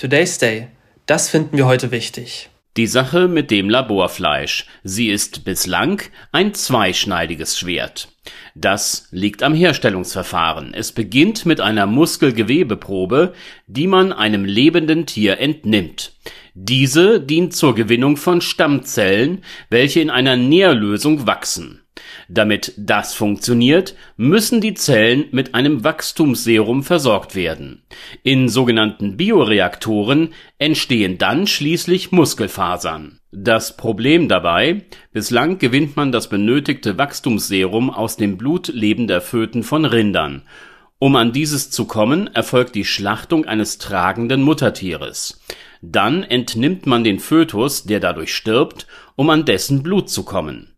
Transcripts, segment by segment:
Today's Day. Das finden wir heute wichtig. Die Sache mit dem Laborfleisch. Sie ist bislang ein zweischneidiges Schwert. Das liegt am Herstellungsverfahren. Es beginnt mit einer Muskelgewebeprobe, die man einem lebenden Tier entnimmt. Diese dient zur Gewinnung von Stammzellen, welche in einer Nährlösung wachsen. Damit das funktioniert, müssen die Zellen mit einem Wachstumsserum versorgt werden. In sogenannten Bioreaktoren entstehen dann schließlich Muskelfasern. Das Problem dabei, bislang gewinnt man das benötigte Wachstumsserum aus dem Blut lebender Föten von Rindern. Um an dieses zu kommen, erfolgt die Schlachtung eines tragenden Muttertieres. Dann entnimmt man den Fötus, der dadurch stirbt, um an dessen Blut zu kommen.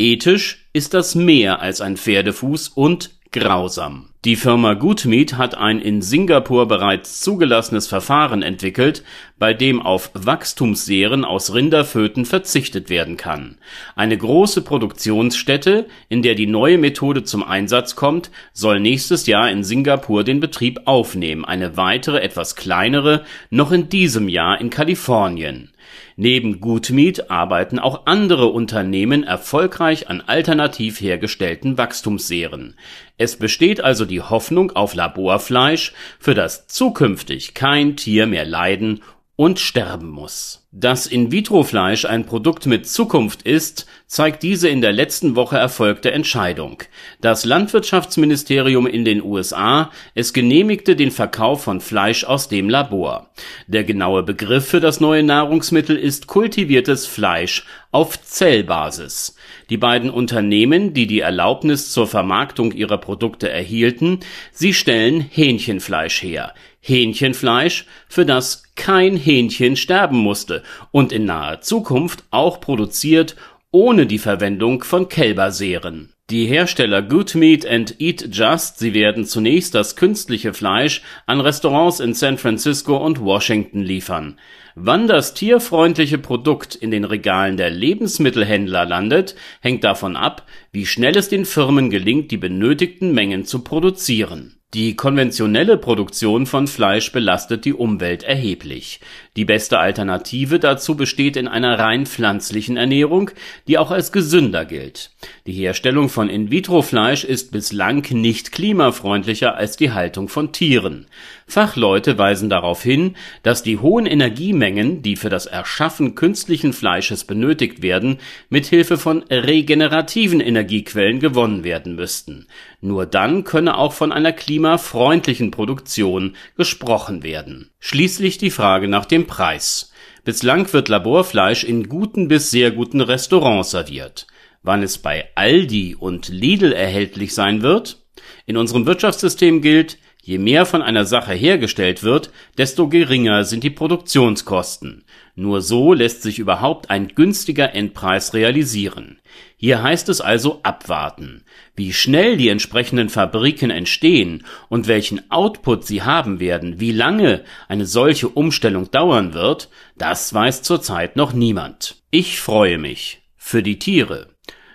Ethisch ist das mehr als ein Pferdefuß und grausam. Die Firma Goodmeat hat ein in Singapur bereits zugelassenes Verfahren entwickelt, bei dem auf Wachstumsserien aus Rinderföten verzichtet werden kann. Eine große Produktionsstätte, in der die neue Methode zum Einsatz kommt, soll nächstes Jahr in Singapur den Betrieb aufnehmen, eine weitere etwas kleinere noch in diesem Jahr in Kalifornien Neben Goodmeat arbeiten auch andere Unternehmen erfolgreich an alternativ hergestellten Wachstumsserien. Es besteht also die Hoffnung auf Laborfleisch, für das zukünftig kein Tier mehr leiden und sterben muss. Dass In-vitro-Fleisch ein Produkt mit Zukunft ist, zeigt diese in der letzten Woche erfolgte Entscheidung. Das Landwirtschaftsministerium in den USA, es genehmigte den Verkauf von Fleisch aus dem Labor. Der genaue Begriff für das neue Nahrungsmittel ist kultiviertes Fleisch auf Zellbasis. Die beiden Unternehmen, die die Erlaubnis zur Vermarktung ihrer Produkte erhielten, sie stellen Hähnchenfleisch her. Hähnchenfleisch, für das kein Hähnchen sterben musste und in naher Zukunft auch produziert ohne die Verwendung von Kälberseeren. Die Hersteller Good Meat and Eat Just, sie werden zunächst das künstliche Fleisch an Restaurants in San Francisco und Washington liefern. Wann das tierfreundliche Produkt in den Regalen der Lebensmittelhändler landet, hängt davon ab, wie schnell es den Firmen gelingt, die benötigten Mengen zu produzieren die konventionelle Produktion von Fleisch belastet die Umwelt erheblich. Die beste Alternative dazu besteht in einer rein pflanzlichen Ernährung, die auch als gesünder gilt. Die Herstellung von In-vitro-Fleisch ist bislang nicht klimafreundlicher als die Haltung von Tieren. Fachleute weisen darauf hin, dass die hohen Energiemengen, die für das Erschaffen künstlichen Fleisches benötigt werden, mithilfe von regenerativen Energiequellen gewonnen werden müssten. Nur dann könne auch von einer klimafreundlichen Produktion gesprochen werden. Schließlich die Frage nach dem Preis. Bislang wird Laborfleisch in guten bis sehr guten Restaurants serviert. Wann es bei Aldi und Lidl erhältlich sein wird? In unserem Wirtschaftssystem gilt, Je mehr von einer Sache hergestellt wird, desto geringer sind die Produktionskosten. Nur so lässt sich überhaupt ein günstiger Endpreis realisieren. Hier heißt es also abwarten. Wie schnell die entsprechenden Fabriken entstehen und welchen Output sie haben werden, wie lange eine solche Umstellung dauern wird, das weiß zurzeit noch niemand. Ich freue mich für die Tiere.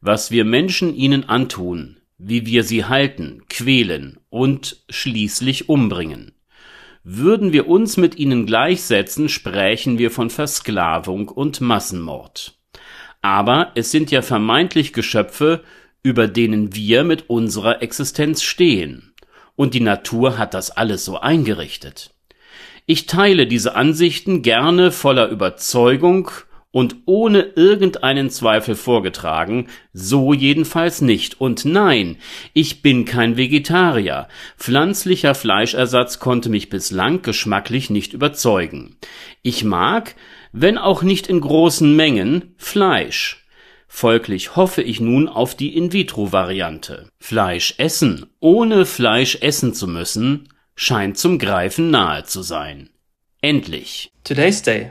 Was wir Menschen ihnen antun, wie wir sie halten, quälen und schließlich umbringen. Würden wir uns mit ihnen gleichsetzen, sprächen wir von Versklavung und Massenmord. Aber es sind ja vermeintlich Geschöpfe, über denen wir mit unserer Existenz stehen. Und die Natur hat das alles so eingerichtet. Ich teile diese Ansichten gerne voller Überzeugung und ohne irgendeinen Zweifel vorgetragen, so jedenfalls nicht. Und nein, ich bin kein Vegetarier. Pflanzlicher Fleischersatz konnte mich bislang geschmacklich nicht überzeugen. Ich mag, wenn auch nicht in großen Mengen, Fleisch. Folglich hoffe ich nun auf die In-vitro-Variante. Fleisch essen, ohne Fleisch essen zu müssen, scheint zum Greifen nahe zu sein. Endlich. Today's Day